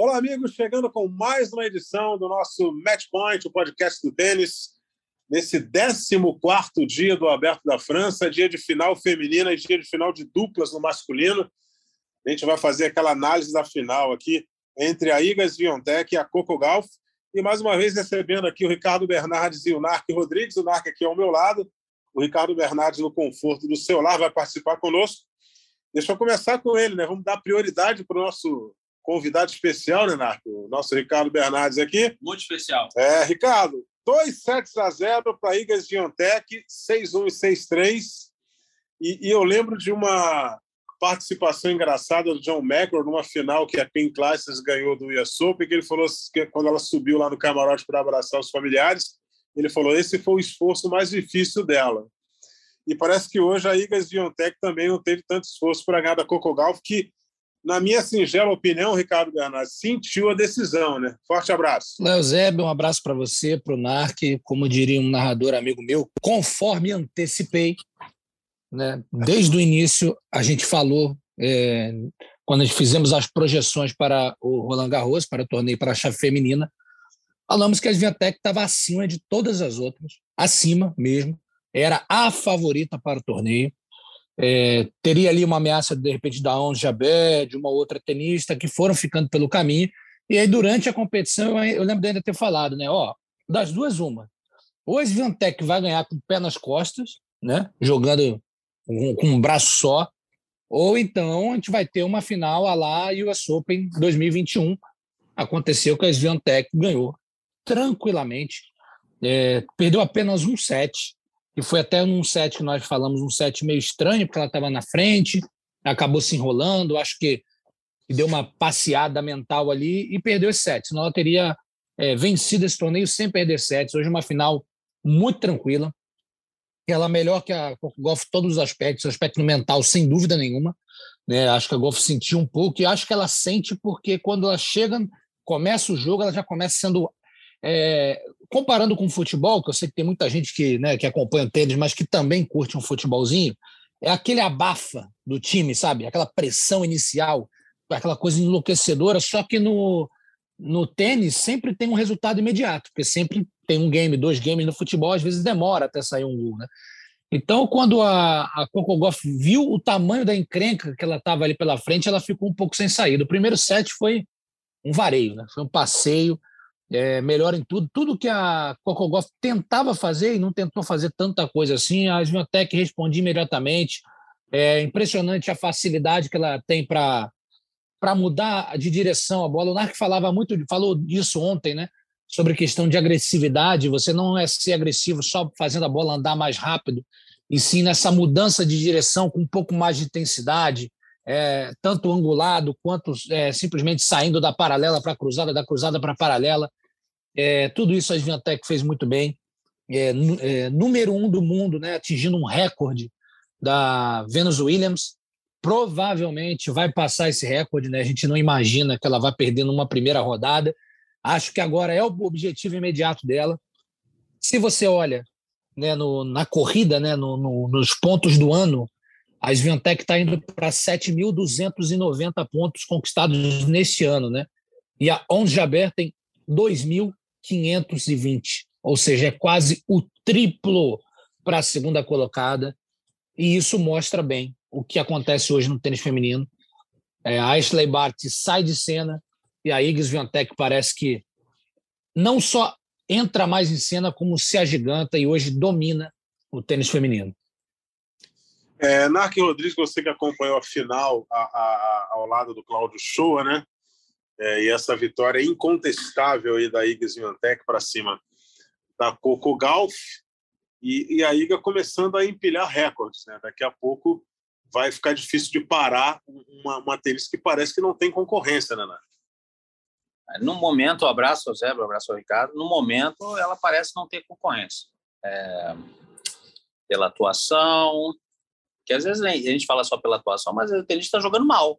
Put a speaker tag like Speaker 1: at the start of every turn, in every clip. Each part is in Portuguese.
Speaker 1: Olá, amigos, chegando com mais uma edição do nosso Match Point, o podcast do tênis, nesse 14 dia do Aberto da França, dia de final feminina e dia de final de duplas no masculino. A gente vai fazer aquela análise da final aqui entre a Igas Viontech e a Coco Golf. E mais uma vez recebendo aqui o Ricardo Bernardes e o Narc Rodrigues, o Narc aqui ao meu lado, o Ricardo Bernardes no conforto do seu lar vai participar conosco. Deixa eu começar com ele, né? Vamos dar prioridade para o nosso convidado especial, né, Narco? O nosso Ricardo Bernardes aqui.
Speaker 2: Muito especial.
Speaker 1: É, Ricardo, 2 sets a 0 para a Igas Giontech, 6-1 e 6-3. E, e eu lembro de uma participação engraçada do John McEnroe numa final que a Pink Classes ganhou do US Open, que ele falou que quando ela subiu lá no camarote para abraçar os familiares, ele falou esse foi o esforço mais difícil dela. E parece que hoje a Igas Giontech também não teve tanto esforço para ganhar da Coco Golf, que na minha singela opinião, Ricardo Bernardo, sentiu a decisão, né? Forte abraço.
Speaker 3: Zeb, um abraço para você, para o NARC, como diria um narrador amigo meu, conforme antecipei, né? Desde o início, a gente falou, é, quando fizemos as projeções para o Roland Garros, para o torneio para a chave feminina, falamos que a Sviantec estava acima de todas as outras, acima mesmo, era a favorita para o torneio. É, teria ali uma ameaça, de repente, da Onze Jabé, de uma outra tenista, que foram ficando pelo caminho. E aí, durante a competição, eu lembro de ainda ter falado, né? Ó, das duas, uma. Ou a Sviantec vai ganhar com o pé nas costas, né? Jogando com, com um braço só, ou então a gente vai ter uma final a lá US Open 2021. Aconteceu que a Sviantec ganhou tranquilamente, é, perdeu apenas um set, e foi até num set que nós falamos, um set meio estranho, porque ela estava na frente, acabou se enrolando, acho que deu uma passeada mental ali e perdeu esse set. Senão ela teria é, vencido esse torneio sem perder sets. Hoje uma final muito tranquila. Ela melhor que a Golf todos os aspectos, aspecto mental, sem dúvida nenhuma. Né? Acho que a Golf sentiu um pouco, e acho que ela sente porque quando ela chega, começa o jogo, ela já começa sendo é, comparando com o futebol, que eu sei que tem muita gente que, né, que acompanha o tênis, mas que também curte um futebolzinho, é aquele abafa do time, sabe? Aquela pressão inicial, aquela coisa enlouquecedora, só que no, no tênis sempre tem um resultado imediato, porque sempre tem um game, dois games no futebol, às vezes demora até sair um gol, né? Então, quando a, a Coco Goff viu o tamanho da encrenca que ela estava ali pela frente, ela ficou um pouco sem saída. O primeiro set foi um vareio, né? Foi um passeio é, melhor em tudo. Tudo que a Cocogoff tentava fazer e não tentou fazer tanta coisa assim, a Sviantec respondia imediatamente. É impressionante a facilidade que ela tem para para mudar de direção a bola. O Narc falava muito, falou disso ontem, né? Sobre questão de agressividade. Você não é ser agressivo só fazendo a bola andar mais rápido, e sim nessa mudança de direção com um pouco mais de intensidade, é, tanto angulado quanto é, simplesmente saindo da paralela para a cruzada, da cruzada para a paralela. É, tudo isso a Sviantec fez muito bem. É, é, número um do mundo, né, atingindo um recorde da Venus Williams. Provavelmente vai passar esse recorde, né? A gente não imagina que ela vai perder numa primeira rodada. Acho que agora é o objetivo imediato dela. Se você olha né, no, na corrida, né, no, no, nos pontos do ano, a Sviantec está indo para 7.290 pontos conquistados neste ano, né? E a Ons Jaber tem 2.000 520, ou seja, é quase o triplo para a segunda colocada, e isso mostra bem o que acontece hoje no tênis feminino. É, a Ashley Bart sai de cena e a Iggs Viantec parece que não só entra mais em cena, como se agiganta e hoje domina o tênis feminino.
Speaker 1: É, Narc Rodrigues, você que acompanhou a final a, a, ao lado do Cláudio Shoa, né? É, e essa vitória incontestável aí da Iga Swiatek para cima da Coco Golf e, e, a Iga começando a empilhar recordes. Né? Daqui a pouco vai ficar difícil de parar uma, uma que parece que não tem concorrência, né, Nath?
Speaker 2: No momento, abraço ao Zé, abraço ao Ricardo, no momento ela parece não ter concorrência. É, pela atuação, que às vezes a gente fala só pela atuação, mas o tenista está jogando mal,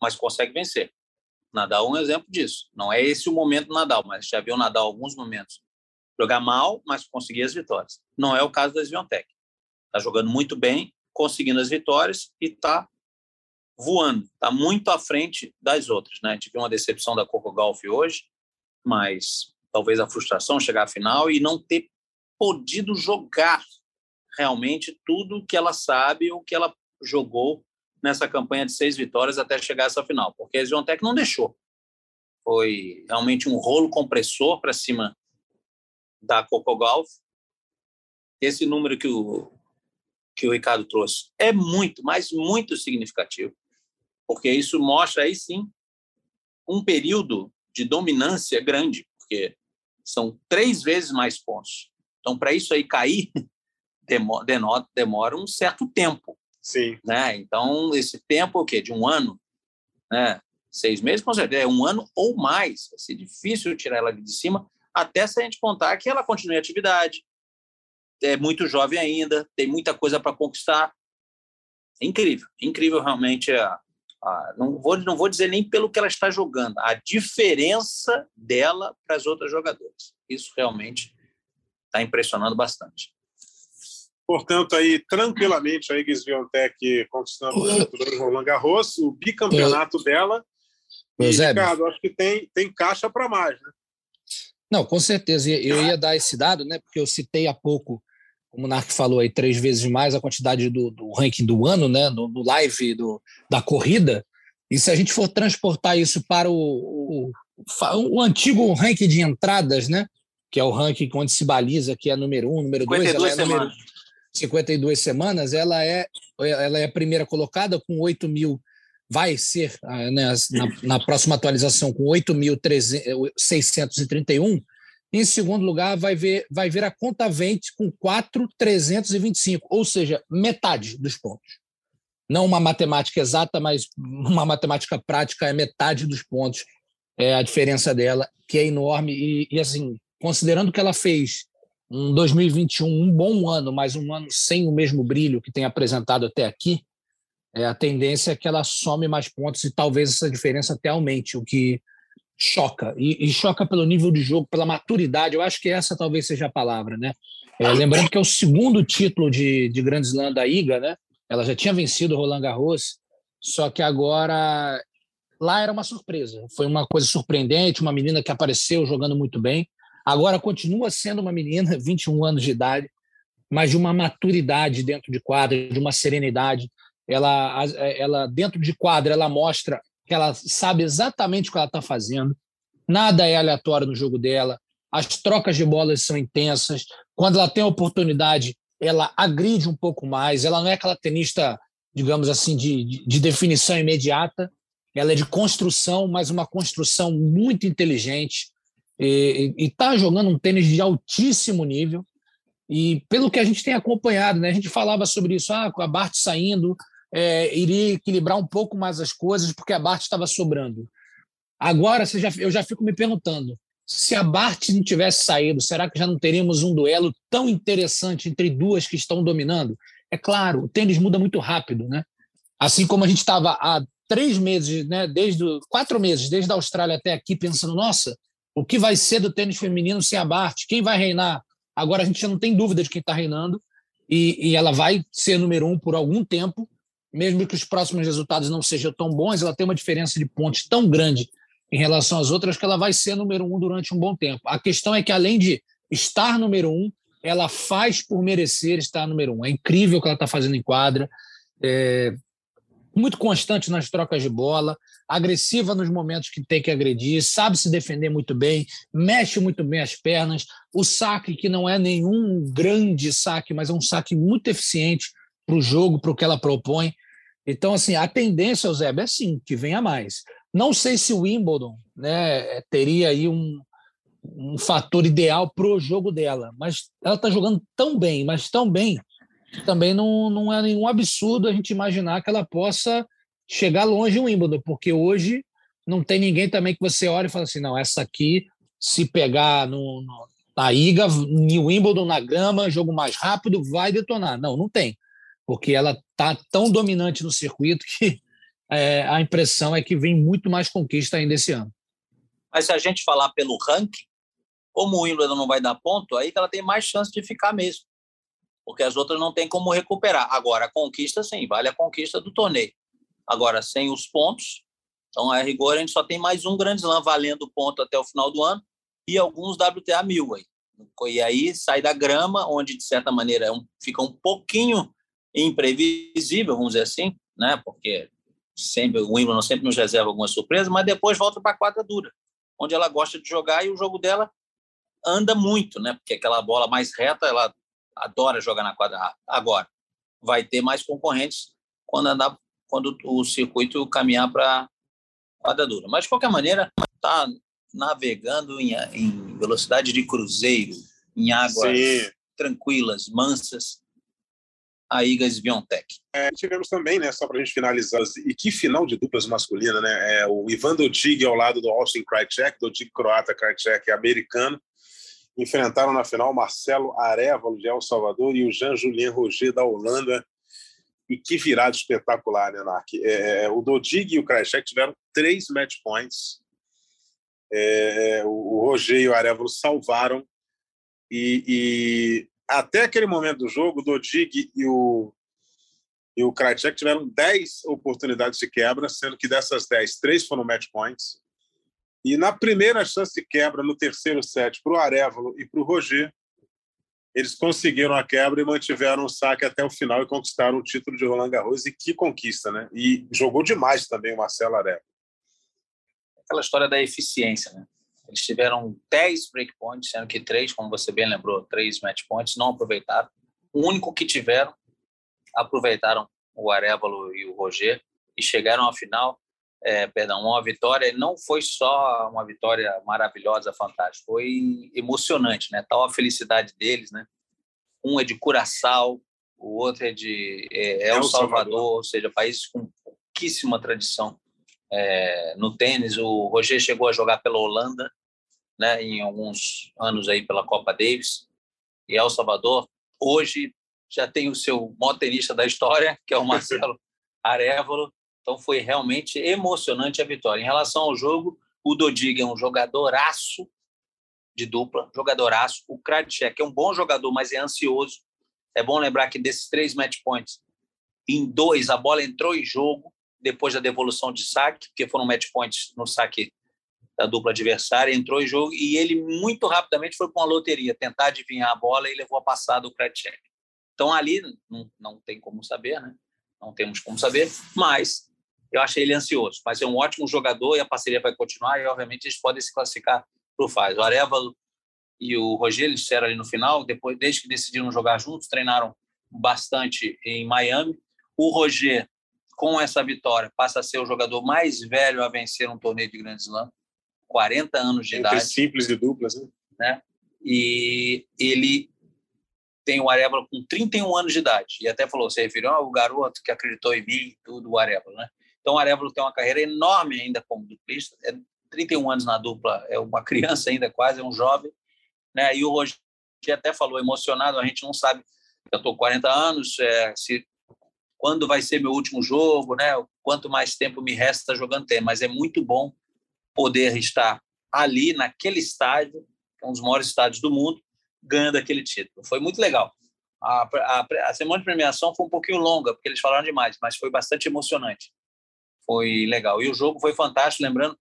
Speaker 2: mas consegue vencer. Nadal é um exemplo disso. Não é esse o momento do Nadal, mas já viu o Nadal alguns momentos jogar mal, mas conseguir as vitórias. Não é o caso da Sviontek. Está jogando muito bem, conseguindo as vitórias e está voando. Está muito à frente das outras. Né? Viu uma decepção da Coco Golf hoje, mas talvez a frustração chegar à final e não ter podido jogar realmente tudo que ela sabe, o que ela jogou nessa campanha de seis vitórias até chegar essa final, porque a Sviontek não deixou. Foi realmente um rolo compressor para cima da Coco Golf. Esse número que o, que o Ricardo trouxe é muito, mas muito significativo, porque isso mostra aí sim um período de dominância grande, porque são três vezes mais pontos. Então, para isso aí cair, demora, demora um certo tempo.
Speaker 1: Sim.
Speaker 2: Né? Então, esse tempo o quê? De um ano, né? seis meses, com certeza, é um ano ou mais. Vai ser difícil tirar ela de cima, até se a gente contar que ela continue a atividade. É muito jovem ainda, tem muita coisa para conquistar. É incrível, incrível realmente. A, a, não, vou, não vou dizer nem pelo que ela está jogando, a diferença dela para as outras jogadoras. Isso realmente está impressionando bastante.
Speaker 1: Portanto, aí, tranquilamente, a Iggy Swiatek conquistando o título Roland Garros, o bicampeonato eu... dela. E, Ricardo, acho que tem, tem caixa para mais, né?
Speaker 3: Não, com certeza. Eu ia dar esse dado, né? Porque eu citei há pouco, como o Narc falou aí, três vezes mais a quantidade do, do ranking do ano, né? No, no, live do, da corrida. E se a gente for transportar isso para o, o, o antigo ranking de entradas, né? Que é o ranking onde se baliza que é número um, número dois, ela é número 52 semanas, ela é, ela é a primeira colocada com 8 mil vai ser ah, né, na, na, próxima atualização com 8.631. Em segundo lugar, vai ver, vai ver a conta vente com 4.325, ou seja, metade dos pontos. Não uma matemática exata, mas uma matemática prática é metade dos pontos. É a diferença dela, que é enorme. E, e assim, considerando que ela fez um 2021 um bom ano, mas um ano sem o mesmo brilho que tem apresentado até aqui, é, a tendência é que ela some mais pontos e talvez essa diferença até aumente, o que choca. E, e choca pelo nível de jogo, pela maturidade. Eu acho que essa talvez seja a palavra, né? É, lembrando que é o segundo título de, de Grand Slam da Iga, né? Ela já tinha vencido o Roland Garros, só que agora lá era uma surpresa. Foi uma coisa surpreendente, uma menina que apareceu jogando muito bem. Agora continua sendo uma menina, 21 anos de idade, mas de uma maturidade dentro de quadra, de uma serenidade. Ela, ela dentro de quadra, ela mostra que ela sabe exatamente o que ela está fazendo, nada é aleatório no jogo dela, as trocas de bolas são intensas, quando ela tem a oportunidade, ela agride um pouco mais, ela não é aquela tenista, digamos assim, de, de definição imediata, ela é de construção, mas uma construção muito inteligente, e está jogando um tênis de altíssimo nível, e pelo que a gente tem acompanhado, né, a gente falava sobre isso, ah, com a Bart saindo, é, iria equilibrar um pouco mais as coisas, porque a Bart estava sobrando. Agora já, eu já fico me perguntando: se a Bart não tivesse saído, será que já não teríamos um duelo tão interessante entre duas que estão dominando? É claro, o tênis muda muito rápido, né? Assim como a gente estava há três meses, né, desde quatro meses, desde a Austrália até aqui, pensando: nossa, o que vai ser do tênis feminino sem a Bart? Quem vai reinar? Agora a gente não tem dúvida de quem está reinando e, e ela vai ser número um por algum tempo mesmo que os próximos resultados não sejam tão bons, ela tem uma diferença de pontos tão grande em relação às outras que ela vai ser número um durante um bom tempo. A questão é que, além de estar número um, ela faz por merecer estar número um. É incrível o que ela está fazendo em quadra, é muito constante nas trocas de bola, agressiva nos momentos que tem que agredir, sabe se defender muito bem, mexe muito bem as pernas. O saque, que não é nenhum grande saque, mas é um saque muito eficiente para o jogo, para o que ela propõe. Então, assim, a tendência, Eusébio, é sim, que venha mais. Não sei se o Wimbledon né, teria aí um, um fator ideal para o jogo dela, mas ela está jogando tão bem, mas tão bem, também não, não é nenhum absurdo a gente imaginar que ela possa chegar longe em Wimbledon, porque hoje não tem ninguém também que você olhe e fala assim, não, essa aqui, se pegar no, no, na Iga, no Wimbledon, na grama, jogo mais rápido, vai detonar. Não, não tem. Porque ela está tão dominante no circuito que é, a impressão é que vem muito mais conquista ainda esse ano.
Speaker 2: Mas se a gente falar pelo ranking, como o Wimbledon não vai dar ponto, aí ela tem mais chance de ficar mesmo. Porque as outras não tem como recuperar. Agora, a conquista, sim, vale a conquista do torneio. Agora, sem os pontos, então, a rigor, a gente só tem mais um grande slam valendo ponto até o final do ano e alguns WTA 1000 aí. E aí sai da grama, onde, de certa maneira, é fica um pouquinho imprevisível, vamos dizer assim, né? porque sempre o Wimbledon sempre nos reserva algumas surpresas, mas depois volta para a quadra dura, onde ela gosta de jogar e o jogo dela anda muito, né? Porque aquela bola mais reta, ela adora jogar na quadra Agora, vai ter mais concorrentes quando andar, quando o circuito caminhar para quadra dura. Mas, de qualquer maneira, está navegando em, em, velocidade de cruzeiro, em águas Sim. tranquilas, mansas, a Igas Biontech.
Speaker 1: É, tivemos também, né, só para a gente finalizar, e que final de duplas masculina, né? É, o Ivan Dodig ao lado do Austin Krajcek, Dodig croata, Krajcek americano, enfrentaram na final Marcelo Arevalo de El Salvador e o Jean-Julien Roger da Holanda. E que virada espetacular, né, Nark? É, o Dodig e o Krajcek tiveram três match points. É, o Roger e o Arevalo salvaram. E, e, até aquele momento do jogo, o Dodig e o, e o Krajcek tiveram dez oportunidades de quebra, sendo que dessas dez, três foram match points. E na primeira chance de quebra, no terceiro set, para o Arevalo e para o Roger, eles conseguiram a quebra e mantiveram o saque até o final e conquistaram o título de Roland Garros. E que conquista, né? E jogou demais também o Marcelo Arevalo.
Speaker 2: Aquela história da eficiência, né? Eles tiveram 10 breakpoints, sendo que três, como você bem lembrou, três match points, não aproveitaram. O único que tiveram, aproveitaram o Arevalo e o Roger e chegaram à final é, perdão, uma vitória não foi só uma vitória maravilhosa, fantástica, foi emocionante, né? Tal a felicidade deles, né? Um é de Curaçao, o outro é de é, El, Salvador, Salvador, ou seja, países com pouquíssima tradição é, no tênis. O Roger chegou a jogar pela Holanda, né? Em alguns anos aí pela Copa Davis e El Salvador hoje já tem o seu maior tenista da história, que é o Marcelo Arevalo, então foi realmente emocionante a vitória. Em relação ao jogo, o Dodig é um jogadoraço de dupla, jogadoraço. O Kradchek é um bom jogador, mas é ansioso. É bom lembrar que desses três match points, em dois a bola entrou em jogo depois da devolução de saque, porque foram match points no saque da dupla adversária, entrou em jogo e ele muito rapidamente foi para uma loteria, tentar adivinhar a bola e levou a passada o Kratchek. Então ali não, não tem como saber, né? Não temos como saber, mas eu achei ele ansioso. Vai ser um ótimo jogador e a parceria vai continuar e, obviamente, eles podem se classificar para o FAS. O Arevalo e o Rogério disseram ali no final, depois, desde que decidiram jogar juntos, treinaram bastante em Miami. O Roger, com essa vitória, passa a ser o jogador mais velho a vencer um torneio de Grand Slam, 40 anos de Entre idade.
Speaker 1: simples e duplas, né?
Speaker 2: né? E ele tem o Arevalo com 31 anos de idade. E até falou, você referiu ao garoto que acreditou em mim, tudo, o Arevalo, né? Então, o Arevalo tem uma carreira enorme ainda como duplista, é 31 anos na dupla, é uma criança ainda quase, é um jovem. Né? E o Roger até falou emocionado, a gente não sabe, eu estou 40 anos, é, se quando vai ser meu último jogo, né? Quanto mais tempo me resta jogando tem, mas é muito bom poder estar ali naquele estádio, que é um dos maiores estádios do mundo, ganhando aquele título. Foi muito legal. A, a, a semana de premiação foi um pouquinho longa, porque eles falaram demais, mas foi bastante emocionante foi legal. E o jogo foi fantástico, lembrando,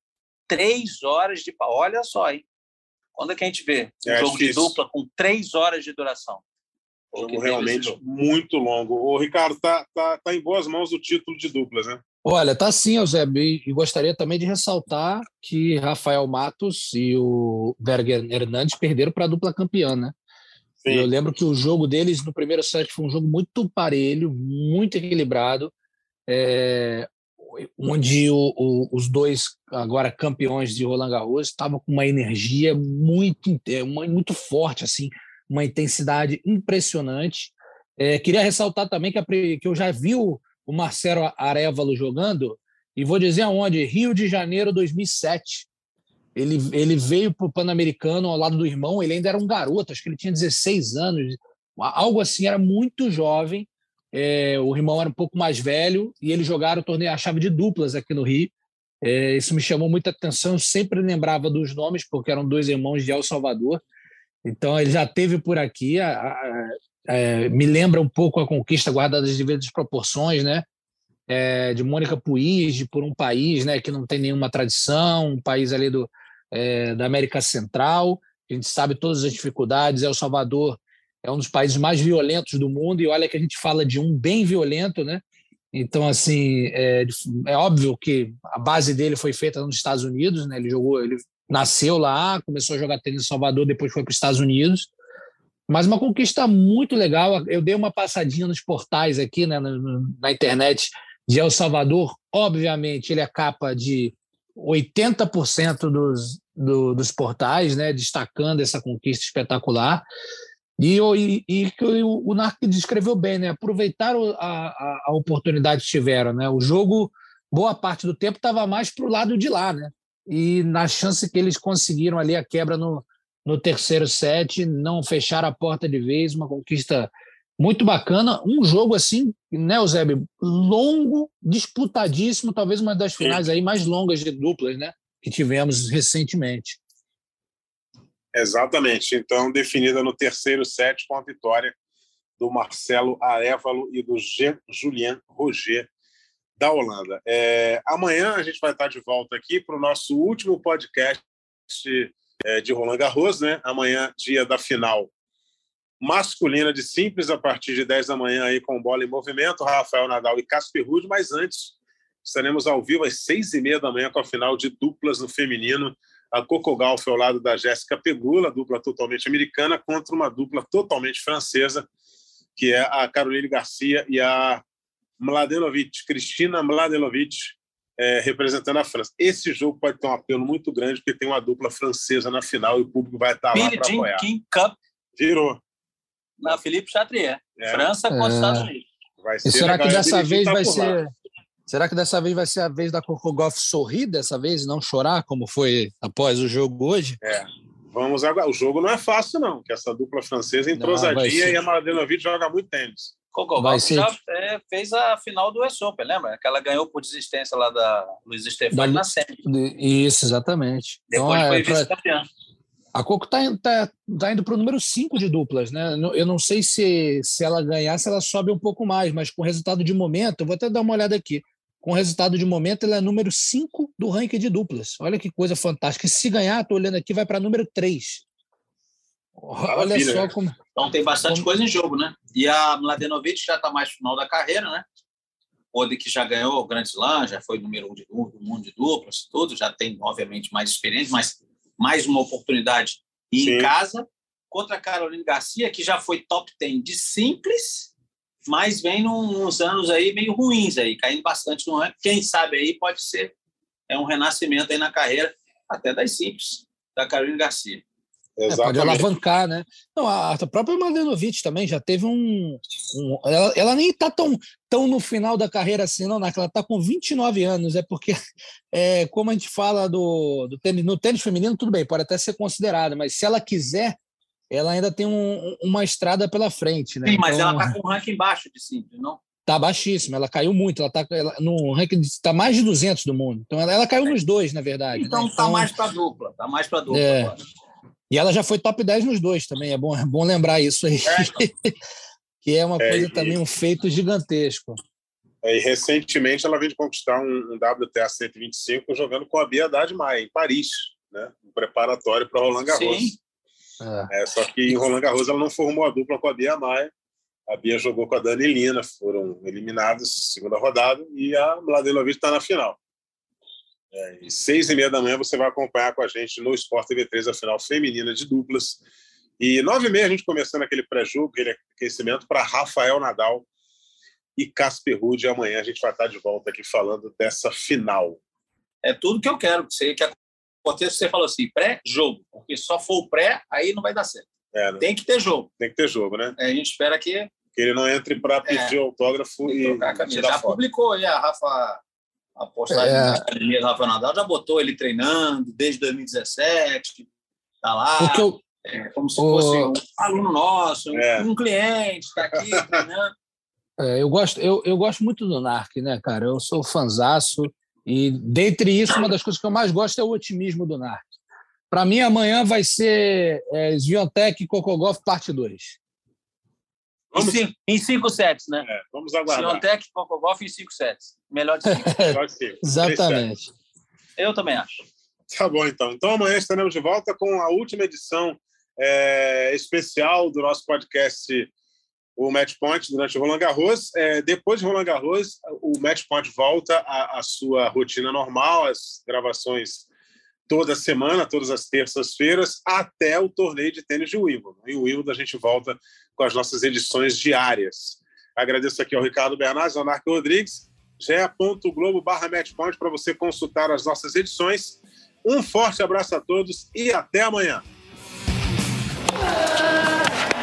Speaker 2: três horas de. Olha só, hein? Quando é que a gente vê um é, jogo de dupla com três horas de duração?
Speaker 1: Jogo realmente muito longo. O Ricardo tá, tá, tá em boas mãos o título de duplas, né?
Speaker 3: Olha, tá sim, Eusébio, e gostaria também de ressaltar que Rafael Matos e o Berger Hernandes perderam para a dupla campeã, né? Sim. Eu lembro que o jogo deles no primeiro set foi um jogo muito parelho, muito equilibrado. É, onde o, o, os dois agora campeões de Roland Garros estavam com uma energia muito muito forte assim uma intensidade impressionante é, queria ressaltar também que, a, que eu já vi o, o Marcelo Arevalo jogando E vou dizer aonde? Rio de Janeiro 2007. Ele, ele veio para o Pan-Americano ao lado do irmão, ele ainda era um garoto, acho que ele tinha 16 anos, algo assim, era muito jovem. É, o irmão era um pouco mais velho e eles jogaram o torneio a chave de duplas aqui no Rio. É, isso me chamou muita atenção. Eu sempre lembrava dos nomes, porque eram dois irmãos de El Salvador. Então, ele já teve por aqui. A, a, a, é, me lembra um pouco a conquista guardada de devidas proporções, né? É, de Mônica Puig, por um país né, que não tem nenhuma tradição, um país ali do, é, da América Central. A gente sabe todas as dificuldades. El Salvador é um dos países mais violentos do mundo, e olha que a gente fala de um bem violento, né? Então, assim, é, é, óbvio que a base dele foi feita nos Estados Unidos, né? Ele jogou, ele nasceu lá, começou a jogar tênis em Salvador, depois foi para os Estados Unidos. Mas uma conquista muito legal. Eu dei uma passadinha nos portais aqui, né, na, na internet de El Salvador. Obviamente, ele é capa de 80% dos, do, dos portais, né, destacando essa conquista espetacular. E, e, e que o, o Narc descreveu bem, né? Aproveitaram a, a, a, oportunidade que tiveram, né? O jogo, boa parte do tempo, estava mais para o lado de lá, né? E na chance que eles conseguiram ali a quebra no, no terceiro set, não fecharam a porta de vez, uma conquista muito bacana. Um jogo assim, né, Eusébio? Longo, disputadíssimo, talvez uma das finais aí mais longas de duplas, né? Que tivemos recentemente.
Speaker 1: Exatamente. Então, definida no terceiro set com a vitória do Marcelo Arevalo e do Julien Roger da Holanda. É, amanhã a gente vai estar de volta aqui para o nosso último podcast é, de Roland Garros, né? Amanhã, dia da final masculina de simples, a partir de 10 da manhã aí com bola em movimento, Rafael Nadal e Casper Ruud, mas antes estaremos ao vivo às seis e meia da manhã com a final de duplas no feminino a Coco Gauff ao lado da Jéssica Pegula, dupla totalmente americana, contra uma dupla totalmente francesa, que é a Caroline Garcia e a Mladenovic, Cristina Mladenovic, é, representando a França. Esse jogo pode ter um apelo muito grande, porque tem uma dupla francesa na final e o público vai estar lá para apoiar.
Speaker 2: King Cup.
Speaker 1: Virou.
Speaker 2: Na Felipe Chatrier. É. França contra é. Estados Unidos.
Speaker 3: e será que dessa vez vai ser... Será que dessa vez vai ser a vez da Coco Golf sorrir dessa vez e não chorar, como foi após o jogo hoje?
Speaker 1: É. Vamos agora. O jogo não é fácil, não, que essa dupla francesa entrosadinha e a Mladenovic joga muito tênis.
Speaker 2: Coco Golf ser... já é, fez a final do US Open, lembra? Que ela ganhou por desistência lá da Luiz Stefani na série.
Speaker 3: Isso, exatamente.
Speaker 2: Depois então, foi é, vice-campeã.
Speaker 3: A Coco está tá, tá indo para o número 5 de duplas, né? Eu não sei se, se ela ganhar, se ela sobe um pouco mais, mas com resultado de momento, eu vou até dar uma olhada aqui com resultado de momento, ele é número 5 do ranking de duplas. Olha que coisa fantástica. E se ganhar, estou olhando aqui, vai para número 3.
Speaker 2: Olha só né? como. Então tem bastante como... coisa em jogo, né? E a Mladenovic já está mais final da carreira, né? Pode que já ganhou o Grand Slam, já foi número um de, do mundo de duplas, tudo, já tem, obviamente, mais experiência, mas mais uma oportunidade e em casa contra a Caroline Garcia, que já foi top 10 de simples mas vem uns anos aí meio ruins aí, caindo bastante no ranking. Quem sabe aí pode ser é um renascimento aí na carreira, até das simples, da Carolina Garcia.
Speaker 3: É, pode alavancar, né? Não, a, a própria Mladenovic também já teve um. um ela, ela, nem está tão, tão no final da carreira assim, não, Ela está com 29 anos, é porque, é, como a gente fala do, do tênis, no tênis feminino, tudo bem, pode até ser considerado, mas se ela quiser, ela ainda tem um, uma estrada pela frente, né?
Speaker 2: Sim, mas então, ela está com um ranking baixo de simples, não?
Speaker 3: Está baixíssima, ela caiu muito, ela está no ranking está mais de 200 do mundo. Então ela, ela caiu nos dois, na verdade.
Speaker 2: Então
Speaker 3: está
Speaker 2: né? então, mais para dupla, está mais para dupla
Speaker 3: é. E ela já foi top 10 nos dois também, é bom, é bom lembrar isso aí. É. que é uma é, coisa e, também, um feito gigantesco.
Speaker 1: É, e recentemente ela veio de conquistar um, um WTA 125 jogando com a Bia Haddad Maia, em Paris, né? um preparatório para Roland Garros. Sim. É. É, só que em Roland Garros ela não formou a dupla com a Bia Maia. A Bia jogou com a Dani Lina, foram eliminados segunda rodada e a Mladenovic está na final. É, e seis e meia da manhã você vai acompanhar com a gente no Sport TV 3 a final feminina de duplas. E nove e meia a gente começando aquele pré-jogo, aquele aquecimento para Rafael Nadal e Casper Ruud. Amanhã a gente vai estar de volta aqui falando dessa final.
Speaker 2: É tudo que eu quero. Você quer contexto você falou assim, pré-jogo, porque só for o pré, aí não vai dar certo. É, né? Tem que ter jogo.
Speaker 1: Tem que ter jogo, né?
Speaker 2: É, a gente espera que.
Speaker 1: Que ele não entre para pedir é, autógrafo e.
Speaker 2: Já foto. publicou aí a Rafa, a postagem é... da academia do Rafael Nadal, já botou ele treinando desde 2017, tá lá. Eu... É, como se o... fosse um aluno nosso, é. um cliente, está aqui treinando.
Speaker 3: É, eu, gosto, eu, eu gosto muito do Narc, né, cara? Eu sou fanzaço e, dentre isso, uma das coisas que eu mais gosto é o otimismo do Narc. Para mim, amanhã vai ser é, Sviontech e Cocogolf parte 2.
Speaker 2: Vamos... Em, cinco, sets, né?
Speaker 1: É, vamos aguardar.
Speaker 2: Sviontech e Cocogolf em cinco sets. Melhor de cinco.
Speaker 3: Melhor de cinco. Exatamente.
Speaker 2: Eu também acho.
Speaker 1: Tá bom, então. Então, amanhã estaremos de volta com a última edição é, especial do nosso podcast o Match Point durante o Roland Garros. É, depois de Roland Garros, o Match Point volta à, à, sua rotina normal, as gravações toda semana, todas as terças-feiras, até o torneio de tênis de Wimbledon. Em Wimbledon a gente volta com as nossas edições diárias. Agradeço aqui ao Ricardo Bernardes, ao Narco Rodrigues, ge.globo barra matchpoint para você consultar as nossas edições. Um forte abraço a todos e até amanhã.